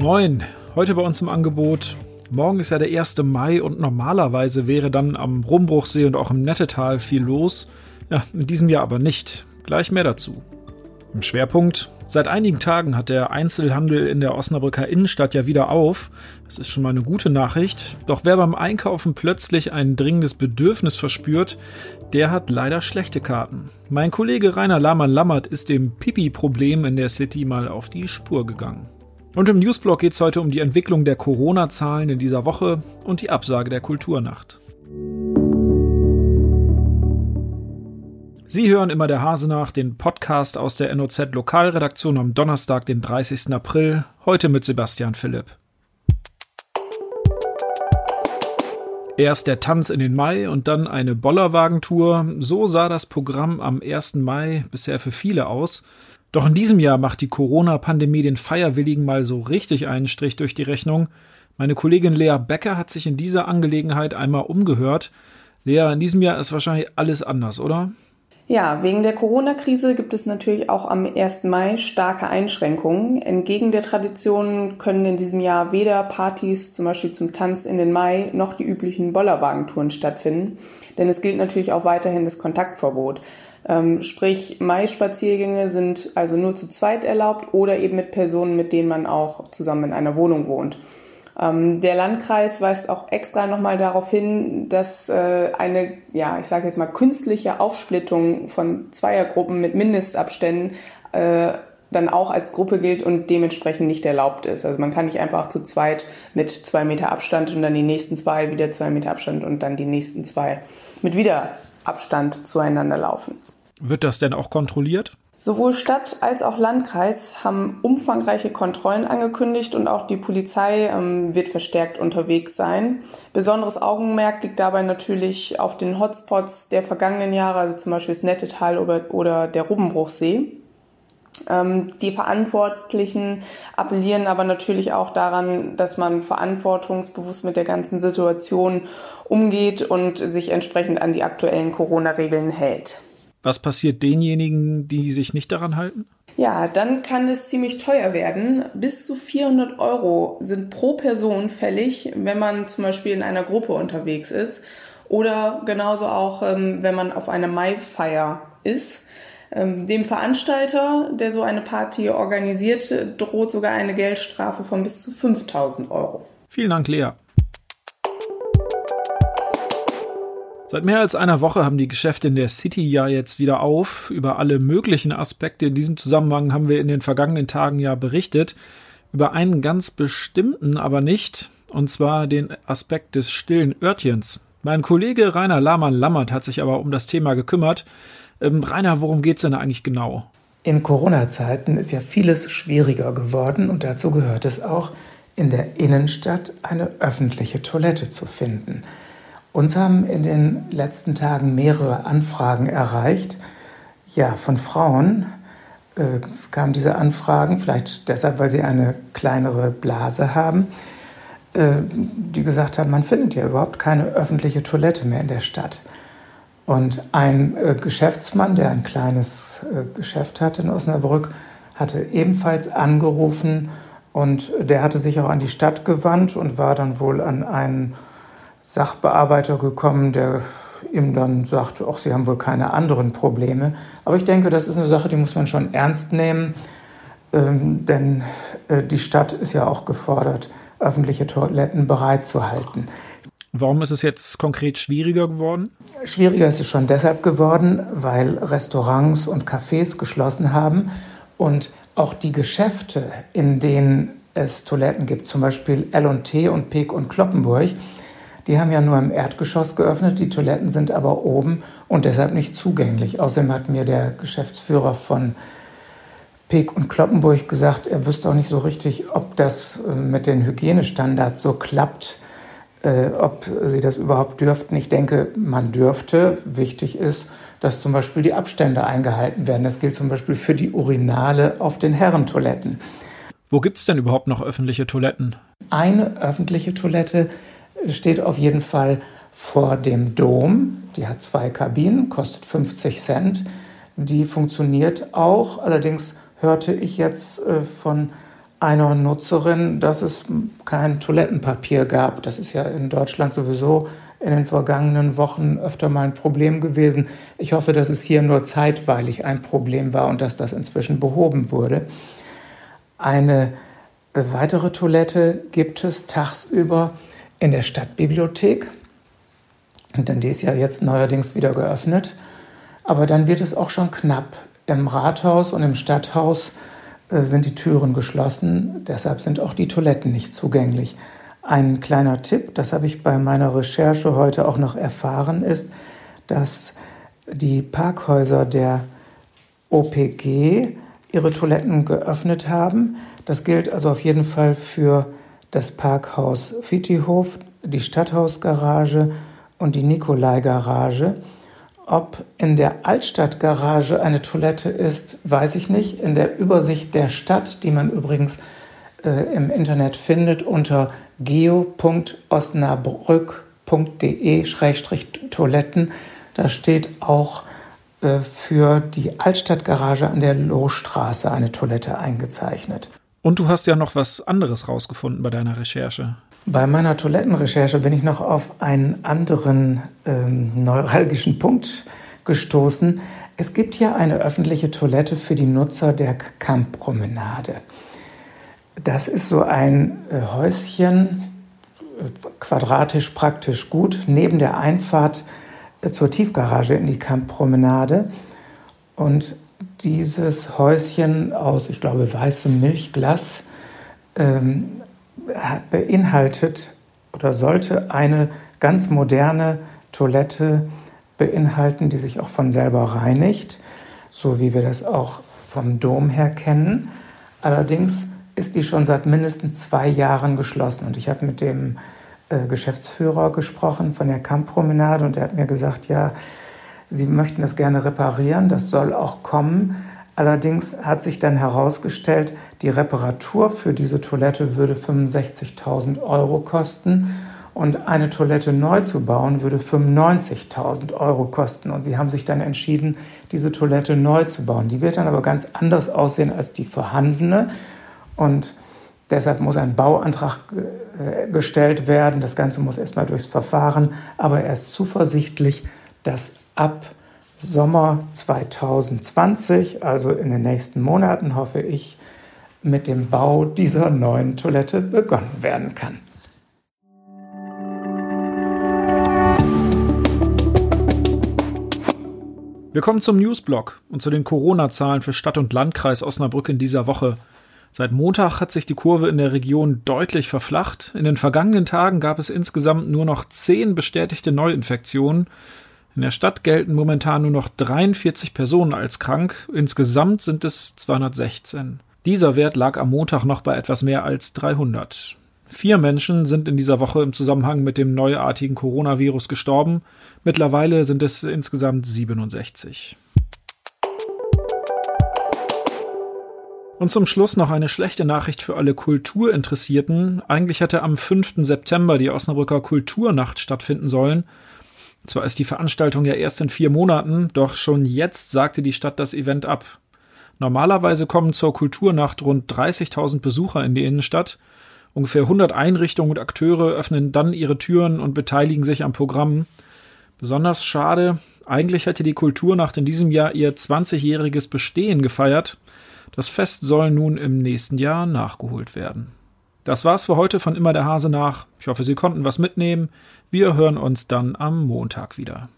Moin, heute bei uns im Angebot. Morgen ist ja der 1. Mai und normalerweise wäre dann am Rumbruchsee und auch im Nettetal viel los. Ja, in diesem Jahr aber nicht. Gleich mehr dazu. Im Schwerpunkt. Seit einigen Tagen hat der Einzelhandel in der Osnabrücker Innenstadt ja wieder auf. Das ist schon mal eine gute Nachricht. Doch wer beim Einkaufen plötzlich ein dringendes Bedürfnis verspürt, der hat leider schlechte Karten. Mein Kollege Rainer Lahmann-Lammert ist dem Pipi-Problem in der City mal auf die Spur gegangen. Und im Newsblog geht es heute um die Entwicklung der Corona-Zahlen in dieser Woche und die Absage der Kulturnacht. Sie hören immer der Hase nach, den Podcast aus der NOZ Lokalredaktion am Donnerstag, den 30. April, heute mit Sebastian Philipp. Erst der Tanz in den Mai und dann eine Bollerwagentour. So sah das Programm am 1. Mai bisher für viele aus. Doch in diesem Jahr macht die Corona-Pandemie den Feierwilligen mal so richtig einen Strich durch die Rechnung. Meine Kollegin Lea Becker hat sich in dieser Angelegenheit einmal umgehört. Lea, in diesem Jahr ist wahrscheinlich alles anders, oder? Ja, wegen der Corona-Krise gibt es natürlich auch am 1. Mai starke Einschränkungen. Entgegen der Tradition können in diesem Jahr weder Partys, zum Beispiel zum Tanz in den Mai, noch die üblichen Bollerwagentouren stattfinden. Denn es gilt natürlich auch weiterhin das Kontaktverbot. Ähm, sprich, Mai-Spaziergänge sind also nur zu zweit erlaubt oder eben mit Personen, mit denen man auch zusammen in einer Wohnung wohnt. Ähm, der Landkreis weist auch extra nochmal darauf hin, dass äh, eine, ja, ich sage jetzt mal, künstliche Aufsplittung von Zweiergruppen mit Mindestabständen äh, dann auch als Gruppe gilt und dementsprechend nicht erlaubt ist. Also man kann nicht einfach zu zweit mit zwei Meter Abstand und dann die nächsten zwei wieder zwei Meter Abstand und dann die nächsten zwei mit wieder Abstand zueinander laufen. Wird das denn auch kontrolliert? Sowohl Stadt als auch Landkreis haben umfangreiche Kontrollen angekündigt und auch die Polizei ähm, wird verstärkt unterwegs sein. Besonderes Augenmerk liegt dabei natürlich auf den Hotspots der vergangenen Jahre, also zum Beispiel das Nettetal oder, oder der Rubenbruchsee. Ähm, die Verantwortlichen appellieren aber natürlich auch daran, dass man verantwortungsbewusst mit der ganzen Situation umgeht und sich entsprechend an die aktuellen Corona-Regeln hält. Was passiert denjenigen, die sich nicht daran halten? Ja, dann kann es ziemlich teuer werden. Bis zu 400 Euro sind pro Person fällig, wenn man zum Beispiel in einer Gruppe unterwegs ist oder genauso auch, ähm, wenn man auf einer Maifeier ist. Ähm, dem Veranstalter, der so eine Party organisiert, droht sogar eine Geldstrafe von bis zu 5000 Euro. Vielen Dank, Lea. Seit mehr als einer Woche haben die Geschäfte in der City ja jetzt wieder auf. Über alle möglichen Aspekte in diesem Zusammenhang haben wir in den vergangenen Tagen ja berichtet. Über einen ganz bestimmten aber nicht, und zwar den Aspekt des stillen Örtchens. Mein Kollege Rainer Lahmann-Lammert hat sich aber um das Thema gekümmert. Ähm, Rainer, worum geht es denn eigentlich genau? In Corona-Zeiten ist ja vieles schwieriger geworden und dazu gehört es auch, in der Innenstadt eine öffentliche Toilette zu finden. Uns haben in den letzten Tagen mehrere Anfragen erreicht. Ja, von Frauen äh, kamen diese Anfragen, vielleicht deshalb, weil sie eine kleinere Blase haben, äh, die gesagt haben, man findet ja überhaupt keine öffentliche Toilette mehr in der Stadt. Und ein äh, Geschäftsmann, der ein kleines äh, Geschäft hatte in Osnabrück, hatte ebenfalls angerufen und der hatte sich auch an die Stadt gewandt und war dann wohl an einen Sachbearbeiter gekommen, der ihm dann sagte, ach, Sie haben wohl keine anderen Probleme. Aber ich denke, das ist eine Sache, die muss man schon ernst nehmen, ähm, denn äh, die Stadt ist ja auch gefordert, öffentliche Toiletten bereitzuhalten. Warum ist es jetzt konkret schwieriger geworden? Schwieriger ist es schon deshalb geworden, weil Restaurants und Cafés geschlossen haben und auch die Geschäfte, in denen es Toiletten gibt, zum Beispiel L&T und Peek und Kloppenburg, die haben ja nur im Erdgeschoss geöffnet, die Toiletten sind aber oben und deshalb nicht zugänglich. Außerdem hat mir der Geschäftsführer von Peek und Kloppenburg gesagt, er wüsste auch nicht so richtig, ob das äh, mit den Hygienestandards so klappt, äh, ob sie das überhaupt dürften. Ich denke, man dürfte. Wichtig ist, dass zum Beispiel die Abstände eingehalten werden. Das gilt zum Beispiel für die Urinale auf den Herrentoiletten. Wo gibt es denn überhaupt noch öffentliche Toiletten? Eine öffentliche Toilette steht auf jeden Fall vor dem Dom. Die hat zwei Kabinen, kostet 50 Cent. Die funktioniert auch. Allerdings hörte ich jetzt äh, von einer Nutzerin, dass es kein Toilettenpapier gab. Das ist ja in Deutschland sowieso in den vergangenen Wochen öfter mal ein Problem gewesen. Ich hoffe, dass es hier nur zeitweilig ein Problem war und dass das inzwischen behoben wurde. Eine weitere Toilette gibt es tagsüber in der Stadtbibliothek. Denn die ist ja jetzt neuerdings wieder geöffnet. Aber dann wird es auch schon knapp. Im Rathaus und im Stadthaus äh, sind die Türen geschlossen, deshalb sind auch die Toiletten nicht zugänglich. Ein kleiner Tipp, das habe ich bei meiner Recherche heute auch noch erfahren, ist, dass die Parkhäuser der OPG ihre Toiletten geöffnet haben. Das gilt also auf jeden Fall für das Parkhaus Vitihof, die Stadthausgarage und die Nikolai-Garage. Ob in der Altstadtgarage eine Toilette ist, weiß ich nicht. In der Übersicht der Stadt, die man übrigens äh, im Internet findet unter geo.osnabrück.de-toiletten, da steht auch äh, für die Altstadtgarage an der Lohstraße eine Toilette eingezeichnet. Und du hast ja noch was anderes rausgefunden bei deiner Recherche. Bei meiner Toilettenrecherche bin ich noch auf einen anderen ähm, neuralgischen Punkt gestoßen. Es gibt ja eine öffentliche Toilette für die Nutzer der Kamppromenade. Das ist so ein äh, Häuschen, äh, quadratisch praktisch gut, neben der Einfahrt äh, zur Tiefgarage in die Kamppromenade. Und dieses Häuschen aus, ich glaube, weißem Milchglas ähm, beinhaltet oder sollte eine ganz moderne Toilette beinhalten, die sich auch von selber reinigt, so wie wir das auch vom Dom her kennen. Allerdings ist die schon seit mindestens zwei Jahren geschlossen und ich habe mit dem äh, Geschäftsführer gesprochen von der Kamppromenade und er hat mir gesagt, ja, Sie möchten das gerne reparieren, das soll auch kommen, Allerdings hat sich dann herausgestellt, die Reparatur für diese Toilette würde 65.000 Euro kosten und eine Toilette neu zu bauen würde 95.000 Euro kosten. Und sie haben sich dann entschieden, diese Toilette neu zu bauen. Die wird dann aber ganz anders aussehen als die vorhandene. Und deshalb muss ein Bauantrag äh, gestellt werden. Das Ganze muss erstmal durchs Verfahren. Aber er ist zuversichtlich, dass ab Sommer 2020, also in den nächsten Monaten, hoffe ich, mit dem Bau dieser neuen Toilette begonnen werden kann. Wir kommen zum Newsblock und zu den Corona-Zahlen für Stadt und Landkreis Osnabrück in dieser Woche. Seit Montag hat sich die Kurve in der Region deutlich verflacht. In den vergangenen Tagen gab es insgesamt nur noch zehn bestätigte Neuinfektionen. In der Stadt gelten momentan nur noch 43 Personen als krank, insgesamt sind es 216. Dieser Wert lag am Montag noch bei etwas mehr als 300. Vier Menschen sind in dieser Woche im Zusammenhang mit dem neuartigen Coronavirus gestorben. Mittlerweile sind es insgesamt 67. Und zum Schluss noch eine schlechte Nachricht für alle Kulturinteressierten. Eigentlich hätte am 5. September die Osnabrücker Kulturnacht stattfinden sollen. Zwar ist die Veranstaltung ja erst in vier Monaten, doch schon jetzt sagte die Stadt das Event ab. Normalerweise kommen zur Kulturnacht rund 30.000 Besucher in die Innenstadt. Ungefähr 100 Einrichtungen und Akteure öffnen dann ihre Türen und beteiligen sich am Programm. Besonders schade, eigentlich hätte die Kulturnacht in diesem Jahr ihr 20-jähriges Bestehen gefeiert. Das Fest soll nun im nächsten Jahr nachgeholt werden. Das war's für heute von Immer der Hase nach. Ich hoffe, Sie konnten was mitnehmen. Wir hören uns dann am Montag wieder.